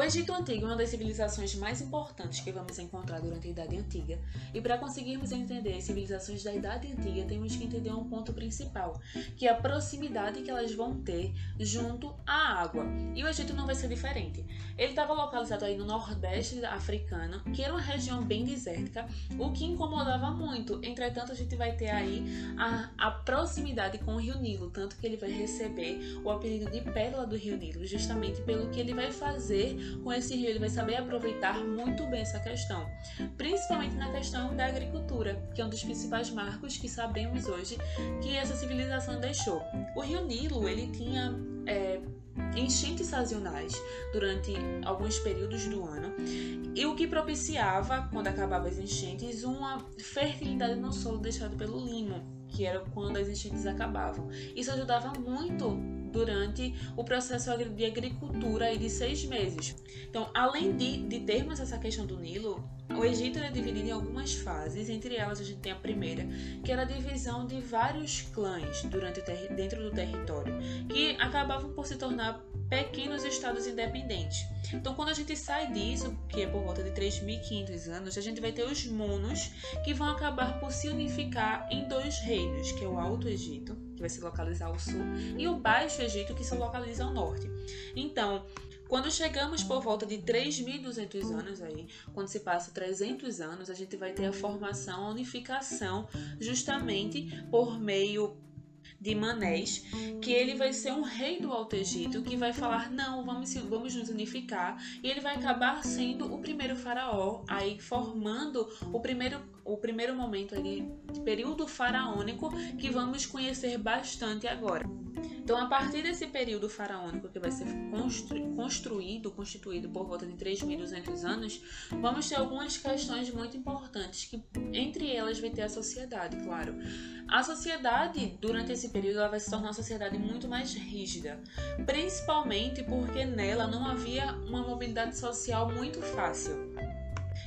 O Egito Antigo é uma das civilizações mais importantes que vamos encontrar durante a Idade Antiga, e para conseguirmos entender as civilizações da Idade Antiga, temos que entender um ponto principal, que é a proximidade que elas vão ter junto à água. E o Egito não vai ser diferente. Ele estava localizado aí no nordeste africano, que era uma região bem desértica, o que incomodava muito. Entretanto, a gente vai ter aí a, a proximidade com o Rio Nilo, tanto que ele vai receber o apelido de Pérola do Rio Nilo, justamente pelo que ele vai fazer com esse rio, ele vai saber aproveitar muito bem essa questão, principalmente na questão da agricultura, que é um dos principais marcos que sabemos hoje que essa civilização deixou. O rio Nilo ele tinha é, enchentes sazonais durante alguns períodos do ano e o que propiciava, quando acabavam as enchentes, uma fertilidade no solo deixado pelo limo, que era quando as enchentes acabavam. Isso ajudava muito durante o processo de agricultura de seis meses. Então, além de, de termos essa questão do Nilo, o Egito é dividido em algumas fases, entre elas a gente tem a primeira, que era a divisão de vários clãs durante dentro do território, que acabavam por se tornar pequenos estados independentes. Então, quando a gente sai disso, que é por volta de 3.500 anos, a gente vai ter os monos, que vão acabar por se unificar em dois reinos, que é o Alto Egito, que vai se localizar ao sul, e o Baixo Egito, que se localiza ao norte. Então, quando chegamos por volta de 3.200 anos aí, quando se passa 300 anos, a gente vai ter a formação, a unificação, justamente por meio de Manés, que ele vai ser um rei do Alto Egito que vai falar não, vamos, vamos nos unificar e ele vai acabar sendo o primeiro faraó, aí formando o primeiro o primeiro momento ali, período faraônico que vamos conhecer bastante agora. Então, a partir desse período faraônico que vai ser constru construído, constituído por volta de 3.200 anos, vamos ter algumas questões muito importantes, que entre elas vai ter a sociedade, claro. A sociedade, durante esse período, ela vai se tornar uma sociedade muito mais rígida, principalmente porque nela não havia uma mobilidade social muito fácil.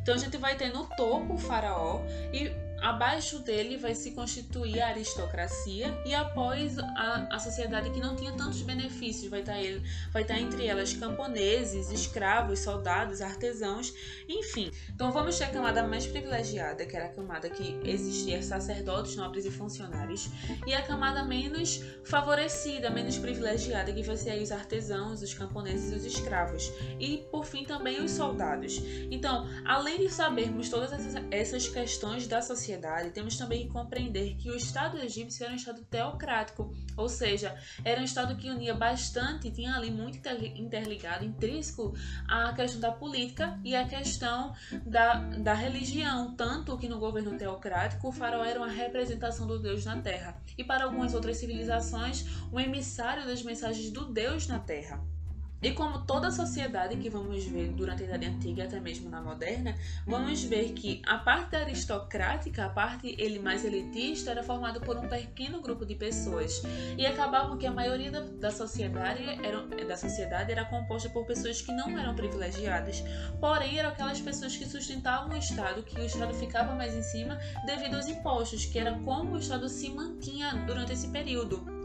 Então a gente vai ter no topo o faraó e Abaixo dele vai se constituir a aristocracia e após a, a sociedade que não tinha tantos benefícios, vai estar, tá ele, vai estar tá entre elas camponeses, escravos, soldados, artesãos, enfim. Então vamos ter a camada mais privilegiada, que era a camada que existia sacerdotes, nobres e funcionários, e a camada menos favorecida, menos privilegiada, que vai ser os artesãos, os camponeses e os escravos. E por fim também os soldados. Então, além de sabermos todas essas, essas questões da sociedade, sociedade, temos também que compreender que o Estado egípcio era um Estado teocrático, ou seja, era um Estado que unia bastante, tinha ali muito interligado, intrínseco, a questão da política e a questão da, da religião, tanto que no governo teocrático o faraó era uma representação do Deus na Terra, e para algumas outras civilizações, um emissário das mensagens do Deus na Terra. E como toda sociedade que vamos ver durante a Idade Antiga, até mesmo na moderna, vamos ver que a parte aristocrática, a parte ele mais elitista, era formada por um pequeno grupo de pessoas. E acabava que a maioria da, da, sociedade era, da sociedade era composta por pessoas que não eram privilegiadas. Porém, eram aquelas pessoas que sustentavam o Estado, que o Estado ficava mais em cima devido aos impostos, que era como o Estado se mantinha durante esse período.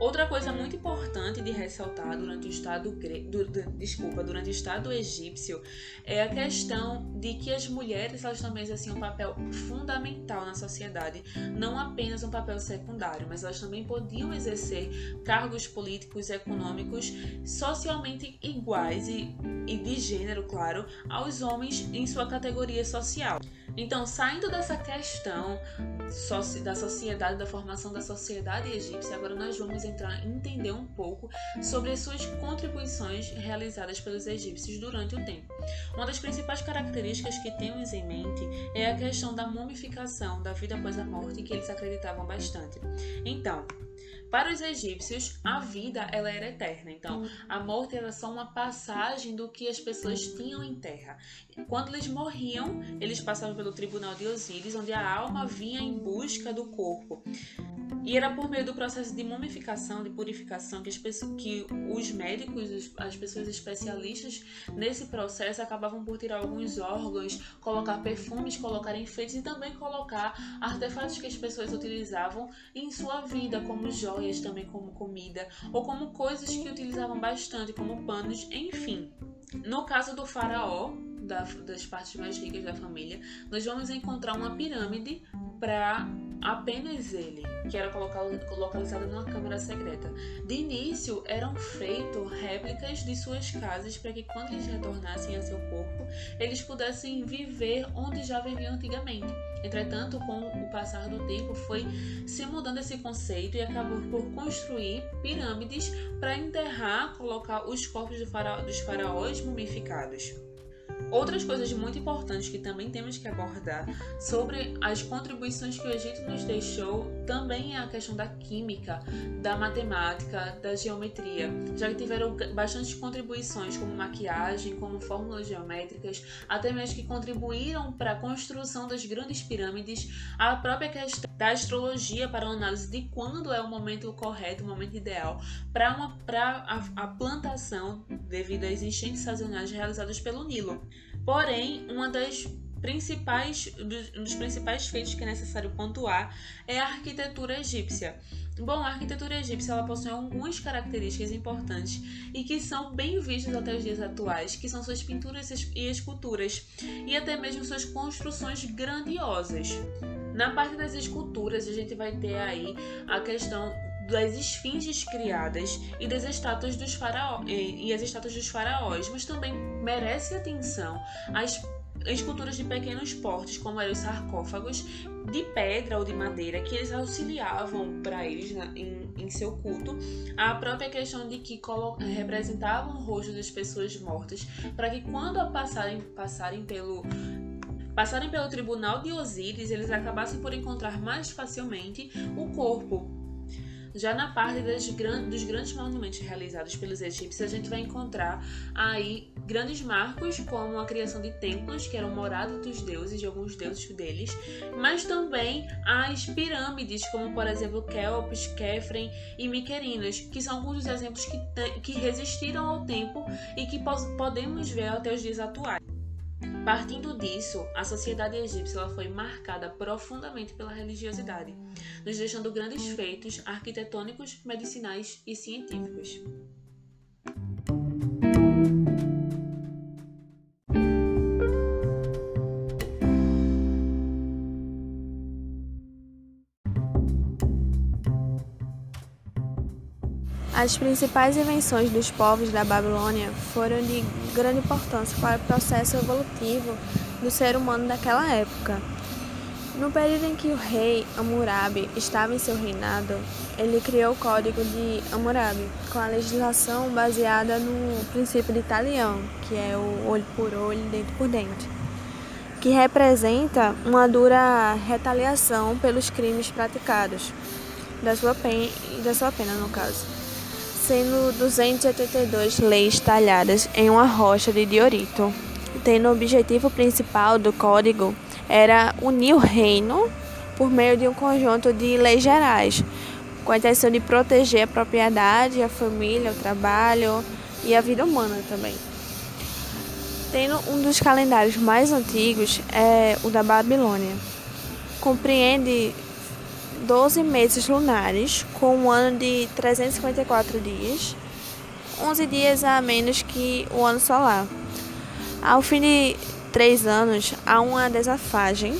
Outra coisa muito importante de ressaltar durante o Estado desculpa, durante o Estado egípcio é a questão de que as mulheres elas também exerciam um papel fundamental na sociedade, não apenas um papel secundário, mas elas também podiam exercer cargos políticos, econômicos, socialmente iguais e, e de gênero, claro, aos homens em sua categoria social. Então, saindo dessa questão da sociedade, da formação da sociedade egípcia, agora nós vamos entrar entender um pouco sobre as suas contribuições realizadas pelos egípcios durante o tempo. Uma das principais características que temos em mente é a questão da mumificação, da vida após a morte, que eles acreditavam bastante. Então, para os egípcios, a vida ela era eterna. Então, a morte era só uma passagem do que as pessoas tinham em terra. Quando eles morriam, eles passavam pelo tribunal de Osíris, onde a alma vinha em busca do corpo. E era por meio do processo de mumificação, de purificação, que, pessoas, que os médicos, as pessoas especialistas nesse processo acabavam por tirar alguns órgãos, colocar perfumes, colocar enfeites e também colocar artefatos que as pessoas utilizavam em sua vida, como joias também como comida ou como coisas que utilizavam bastante, como panos, enfim. No caso do faraó, da, das partes mais ricas da família, nós vamos encontrar uma pirâmide para apenas ele, que era localizado numa câmara secreta. De início, eram feitas réplicas de suas casas para que quando eles retornassem a seu corpo, eles pudessem viver onde já viviam antigamente. Entretanto, com o passar do tempo, foi se mudando esse conceito e acabou por construir pirâmides para enterrar, colocar os corpos dos faraós mumificados. Outras coisas muito importantes que também temos que abordar sobre as contribuições que o Egito nos deixou também a questão da química, da matemática, da geometria, já que tiveram bastantes contribuições como maquiagem, como fórmulas geométricas, até mesmo que contribuíram para a construção das grandes pirâmides, a própria questão da astrologia para a análise de quando é o momento correto, o momento ideal para a, a plantação devido às enchentes sazonais realizadas pelo Nilo. Porém, uma das principais, um dos principais feitos que é necessário pontuar é a arquitetura egípcia. Bom, a arquitetura egípcia ela possui algumas características importantes e que são bem vistas até os dias atuais, que são suas pinturas e esculturas, e até mesmo suas construções grandiosas. Na parte das esculturas, a gente vai ter aí a questão das esfinges criadas e das estátuas dos faraós e as estátuas dos faraós, mas também merece atenção as esculturas de pequenos portes, como eram os sarcófagos de pedra ou de madeira, que eles auxiliavam para eles na, em, em, seu culto. A própria questão de que representavam o rosto das pessoas mortas, para que quando passarem, passarem pelo passarem pelo tribunal de Osíris, eles acabassem por encontrar mais facilmente o corpo já na parte dos grandes monumentos realizados pelos egípcios, a gente vai encontrar aí grandes marcos, como a criação de templos, que eram moradas dos deuses, de alguns deuses deles, mas também as pirâmides, como por exemplo Kelps, Kefren e Miquerinos, que são alguns dos exemplos que, que resistiram ao tempo e que podemos ver até os dias atuais. Partindo disso, a sociedade egípcia foi marcada profundamente pela religiosidade, nos deixando grandes feitos arquitetônicos, medicinais e científicos. As principais invenções dos povos da Babilônia foram de grande importância para o processo evolutivo do ser humano daquela época. No período em que o rei Hammurabi estava em seu reinado, ele criou o Código de Hammurabi, com a legislação baseada no princípio de Talião, que é o olho por olho, dente por dente, que representa uma dura retaliação pelos crimes praticados, da sua pena, da sua pena no caso sendo 282 leis talhadas em uma rocha de diorito, tendo o objetivo principal do código era unir o reino por meio de um conjunto de leis gerais, com a intenção de proteger a propriedade, a família, o trabalho e a vida humana também. Tendo um dos calendários mais antigos é o da Babilônia. Compreende 12 meses lunares, com um ano de 354 dias, 11 dias a menos que o ano solar. Ao fim de três anos, há uma desafagem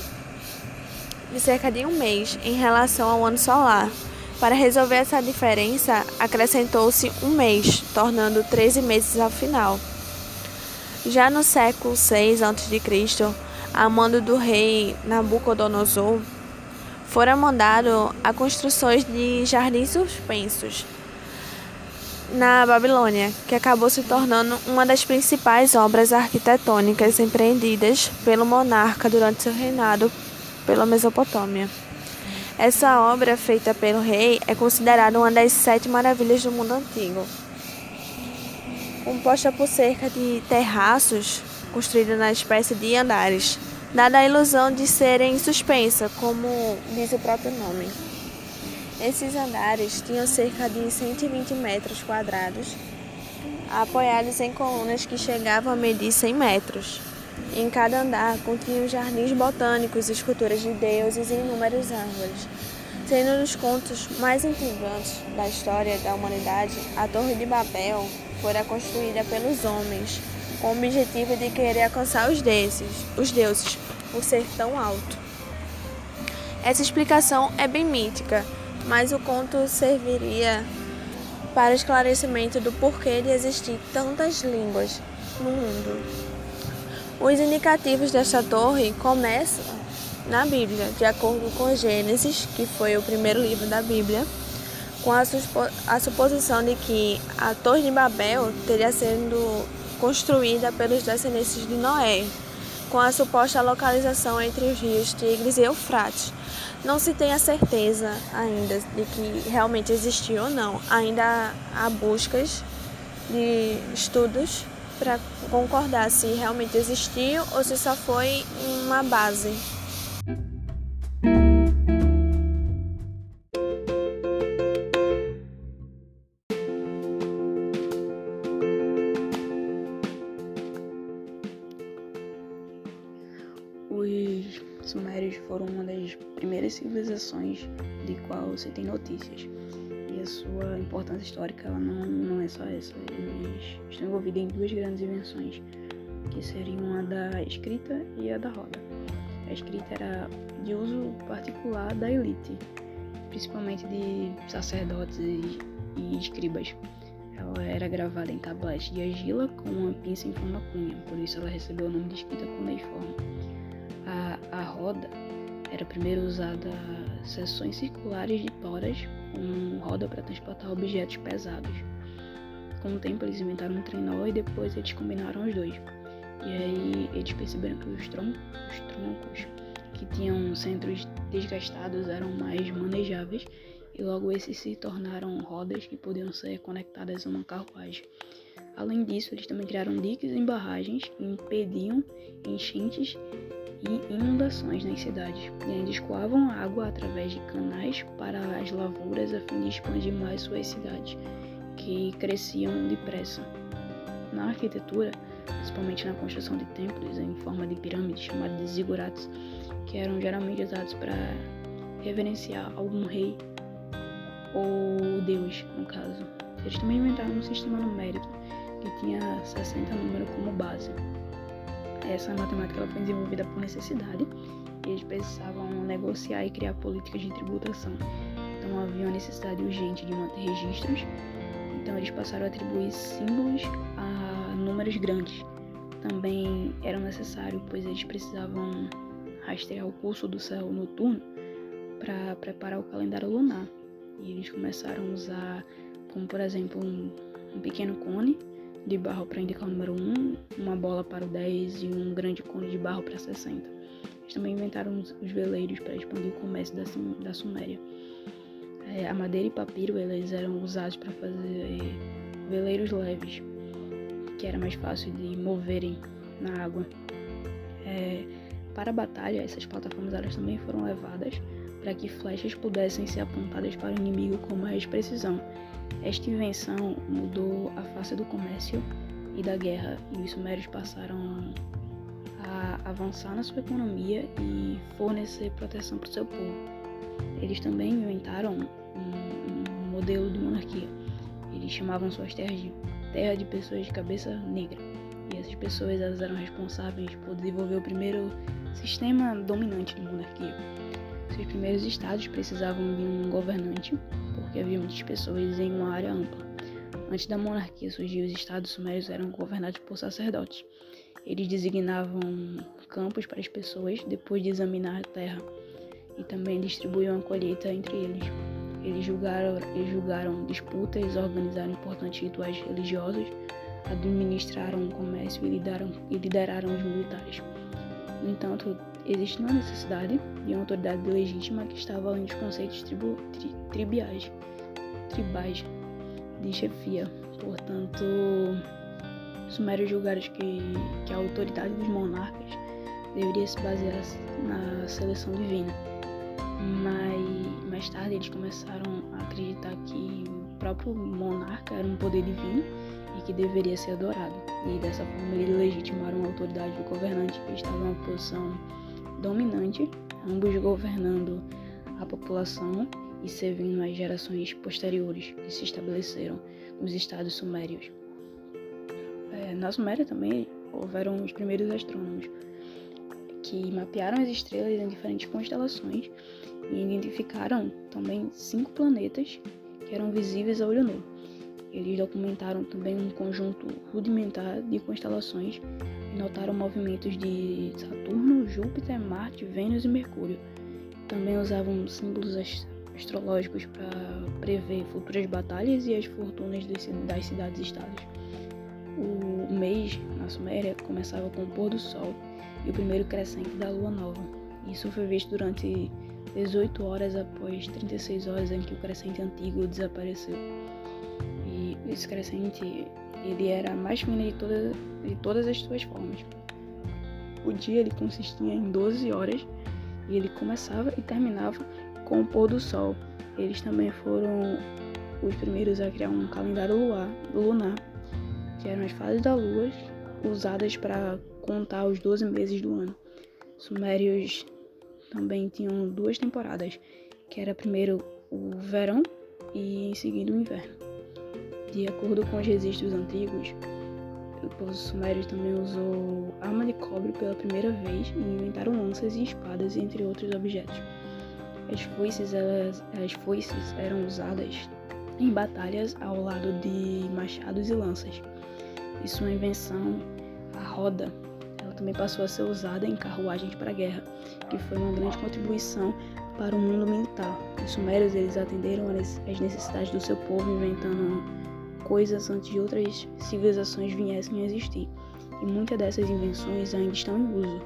de cerca de um mês em relação ao ano solar. Para resolver essa diferença, acrescentou-se um mês, tornando 13 meses ao final. Já no século VI a.C., a mando do rei Nabucodonosor, foram mandados a construções de jardins suspensos na Babilônia, que acabou se tornando uma das principais obras arquitetônicas empreendidas pelo monarca durante seu reinado pela Mesopotâmia. Essa obra, feita pelo rei, é considerada uma das sete maravilhas do mundo antigo. Composta por cerca de terraços construídos na espécie de andares, dada a ilusão de serem suspensa, como diz o próprio nome. Esses andares tinham cerca de 120 metros quadrados, apoiados em colunas que chegavam a medir 100 metros. Em cada andar continham jardins botânicos, esculturas de deuses e inúmeras árvores. Sendo um dos contos mais intrigantes da história da humanidade, a Torre de Babel fora construída pelos homens, com o objetivo de querer alcançar os deuses, os deuses, por ser tão alto. Essa explicação é bem mítica, mas o conto serviria para esclarecimento do porquê de existir tantas línguas no mundo. Os indicativos desta torre começam na Bíblia, de acordo com Gênesis, que foi o primeiro livro da Bíblia, com a, a suposição de que a Torre de Babel teria sido construída pelos descendentes de Noé, com a suposta localização entre os rios Tigres e Eufrates. Não se tem a certeza ainda de que realmente existiu ou não. Ainda há buscas de estudos para concordar se realmente existiu ou se só foi uma base. Foram uma das primeiras civilizações de qual se tem notícias. E a sua importância histórica ela não, não é só essa. Eles estão envolvidos em duas grandes invenções, que seriam a da escrita e a da roda. A escrita era de uso particular da elite, principalmente de sacerdotes e escribas. Ela era gravada em tabletes de argila com uma pinça em forma cunha, por isso ela recebeu o nome de escrita cuneiforme. A, a roda era primeiro usada seções circulares de toras com roda para transportar objetos pesados. Com o tempo eles inventaram um trenó e depois eles combinaram os dois. E aí eles perceberam que os, tron os troncos que tinham centros desgastados eram mais manejáveis e logo esses se tornaram rodas que podiam ser conectadas a uma carruagem. Além disso, eles também criaram diques em barragens que impediam enchentes e inundações nas cidades, e ainda escoavam água através de canais para as lavouras a fim de expandir mais suas cidades, que cresciam depressa. Na arquitetura, principalmente na construção de templos em forma de pirâmides chamados de que eram geralmente usados para reverenciar algum rei ou deus, no caso. Eles também inventaram um sistema numérico que tinha 60 números como base, essa matemática foi desenvolvida por necessidade e eles precisavam negociar e criar políticas de tributação. Então havia uma necessidade urgente de manter registros, então eles passaram a atribuir símbolos a números grandes. Também eram necessários, pois eles precisavam rastrear o curso do céu noturno para preparar o calendário lunar. E eles começaram a usar, como por exemplo, um, um pequeno cone de barro para indicar o número 1, uma bola para o 10 e um grande cone de barro para 60. Eles também inventaram os, veleiros para expandir o comércio da, da Suméria. É, a madeira e papiro eles eram usados para fazer veleiros leves, que era mais fácil de moverem na água. É, para a batalha, essas plataformas elas também foram levadas para que flechas pudessem ser apontadas para o inimigo com mais precisão. Esta invenção mudou a face do comércio e da guerra, e os sumérios passaram a avançar na sua economia e fornecer proteção para o seu povo. Eles também inventaram um, um modelo de monarquia. Eles chamavam suas terras de terra de pessoas de cabeça negra. E essas pessoas elas eram responsáveis por desenvolver o primeiro sistema dominante de monarquia. Seus primeiros estados precisavam de um governante porque havia muitas pessoas em uma área ampla. Antes da monarquia surgir, os estados sumérios eram governados por sacerdotes. Eles designavam campos para as pessoas depois de examinar a terra e também distribuíam a colheita entre eles. Eles julgaram, eles julgaram disputas, organizaram importantes rituais religiosos, administraram o comércio e lideraram, e lideraram os militares. No entanto, existe uma necessidade de uma autoridade legítima que estava além dos conceitos tribu, tri, tribiais, tribais de chefia. Portanto, os sumérios julgaram que, que a autoridade dos monarcas deveria se basear na seleção divina. Mas mais tarde eles começaram a acreditar que o próprio monarca era um poder divino e que deveria ser adorado. E dessa forma eles legitimaram a autoridade do governante que estava em uma posição dominante, ambos governando a população e servindo as gerações posteriores que se estabeleceram nos estados sumérios. É, na Suméria também houveram os primeiros astrônomos que mapearam as estrelas em diferentes constelações e identificaram também cinco planetas que eram visíveis a olho nu. Eles documentaram também um conjunto rudimentar de constelações e notaram movimentos de Saturno, Júpiter, Marte, Vênus e Mercúrio. Também usavam símbolos astrológicos para prever futuras batalhas e as fortunas das cidades-estados. O mês na Suméria começava com o pôr do sol e o primeiro crescente da lua nova. Isso foi visto durante 18 horas após 36 horas em que o crescente antigo desapareceu. Esse crescente ele era a mais fina de, toda, de todas as suas formas. O dia ele consistia em 12 horas e ele começava e terminava com o pôr do sol. Eles também foram os primeiros a criar um calendário luar, lunar, que eram as fases da lua usadas para contar os 12 meses do ano. Sumérios também tinham duas temporadas, que era primeiro o verão e em seguida o inverno. De acordo com os registros antigos, o povo sumério também usou arma de cobre pela primeira vez e inventaram lanças e espadas, entre outros objetos. As foices, elas, as foices eram usadas em batalhas ao lado de machados e lanças. E sua invenção, a roda, também passou a ser usada em carruagens para a guerra, que foi uma grande contribuição para o mundo militar. Os sumérios eles atenderam às necessidades do seu povo, inventando coisas antes de outras civilizações viessem a existir. E muitas dessas invenções ainda estão em uso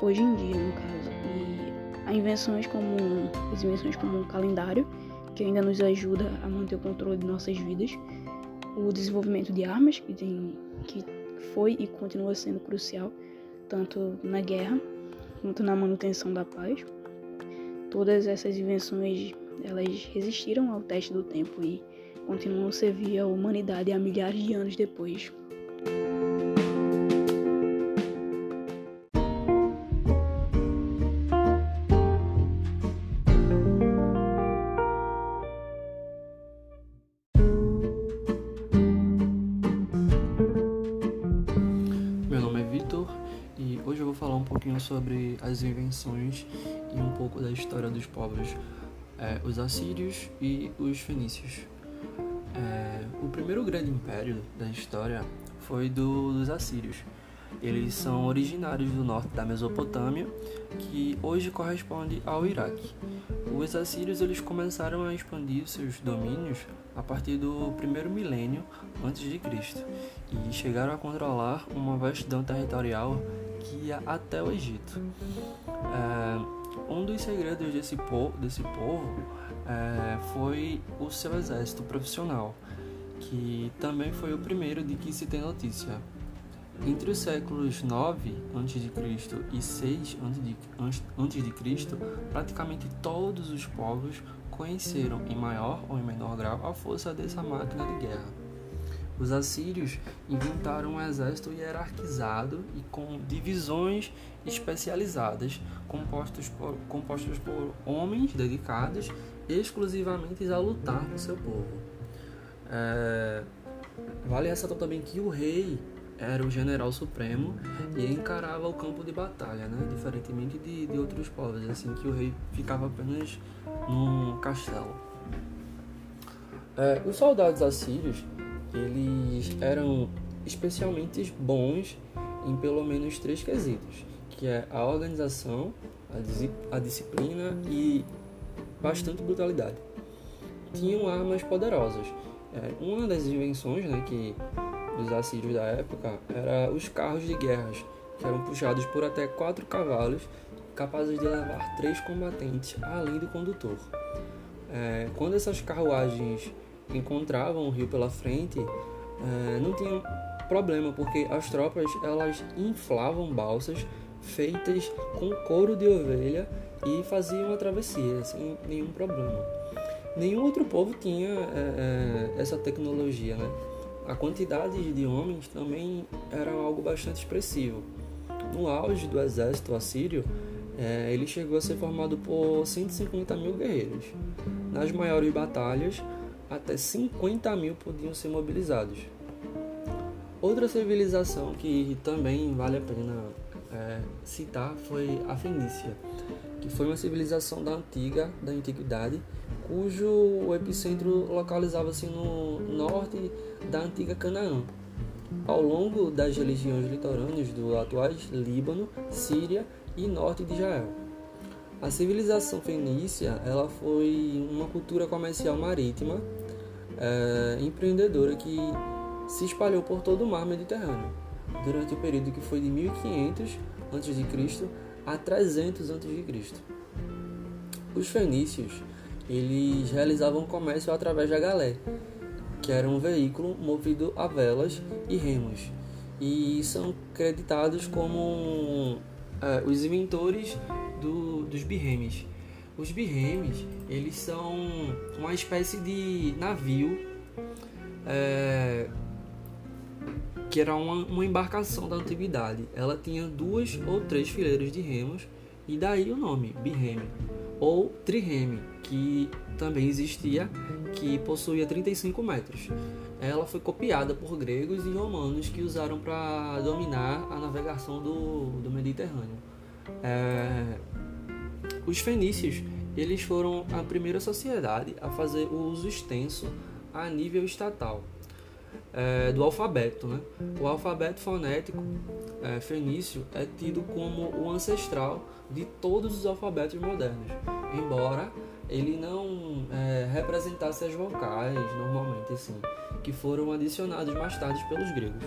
hoje em dia, no caso. E há invenções como as invenções como o calendário, que ainda nos ajuda a manter o controle de nossas vidas, o desenvolvimento de armas, que, tem, que foi e continua sendo crucial, tanto na guerra quanto na manutenção da paz. Todas essas invenções elas resistiram ao teste do tempo e continuam a servir a humanidade há milhares de anos depois. sobre as invenções e um pouco da história dos povos, é, os assírios e os fenícios. É, o primeiro grande império da história foi do, dos assírios. Eles são originários do norte da Mesopotâmia, que hoje corresponde ao Iraque. Os assírios eles começaram a expandir seus domínios a partir do primeiro milênio antes de Cristo e chegaram a controlar uma vastidão territorial que ia até o Egito. É, um dos segredos desse, po desse povo é, foi o seu exército profissional, que também foi o primeiro de que se tem notícia. Entre os séculos 9 a.C. e 6 a.C., praticamente todos os povos conheceram, em maior ou em menor grau, a força dessa máquina de guerra. Os assírios inventaram um exército hierarquizado e com divisões especializadas, compostos por, compostos por homens dedicados exclusivamente a lutar no seu povo. É, vale ressaltar também que o rei era o general supremo e encarava o campo de batalha, né? diferentemente de, de outros povos, assim que o rei ficava apenas num castelo. É, os soldados assírios eles eram especialmente bons em pelo menos três quesitos, que é a organização, a disciplina e bastante brutalidade. Tinham armas poderosas. É, uma das invenções né, que dos assírios da época era os carros de guerras, que eram puxados por até quatro cavalos, capazes de levar três combatentes além do condutor. É, quando essas carruagens encontravam o rio pela frente, é, não tinha problema, porque as tropas elas inflavam balsas feitas com couro de ovelha e faziam a travessia sem nenhum problema. Nenhum outro povo tinha é, é, essa tecnologia, né? A quantidade de homens também era algo bastante expressivo. No auge do exército assírio, É, ele chegou a ser formado por 150 mil guerreiros. Nas maiores batalhas, até 50 mil podiam ser mobilizados. Outra civilização que também vale a pena é, citar foi a Fenícia, que foi uma civilização da antiga, da antiguidade, cujo epicentro localizava-se no norte da antiga Canaã. Ao longo das regiões litorâneas do atual Líbano, Síria e norte de Israel. A civilização fenícia ela foi uma cultura comercial marítima é, empreendedora que se espalhou por todo o mar Mediterrâneo durante o período que foi de 1500 a.C. a 300 a.C. Os fenícios eles realizavam comércio através da galé, que era um veículo movido a velas e remos, e são creditados como é, os inventores do, dos birremes. Os birremes eles são uma espécie de navio é, que era uma, uma embarcação da antiguidade. Ela tinha duas ou três fileiras de remos e daí o nome birreme ou trireme, que também existia, que possuía 35 metros. Ela foi copiada por gregos e romanos que usaram para dominar a navegação do, do Mediterrâneo. É, os fenícios eles foram a primeira sociedade a fazer o uso extenso a nível estatal é, do alfabeto. Né? O alfabeto fonético é, fenício é tido como o ancestral de todos os alfabetos modernos, embora ele não é, representasse as vocais normalmente, assim, que foram adicionadas mais tarde pelos gregos.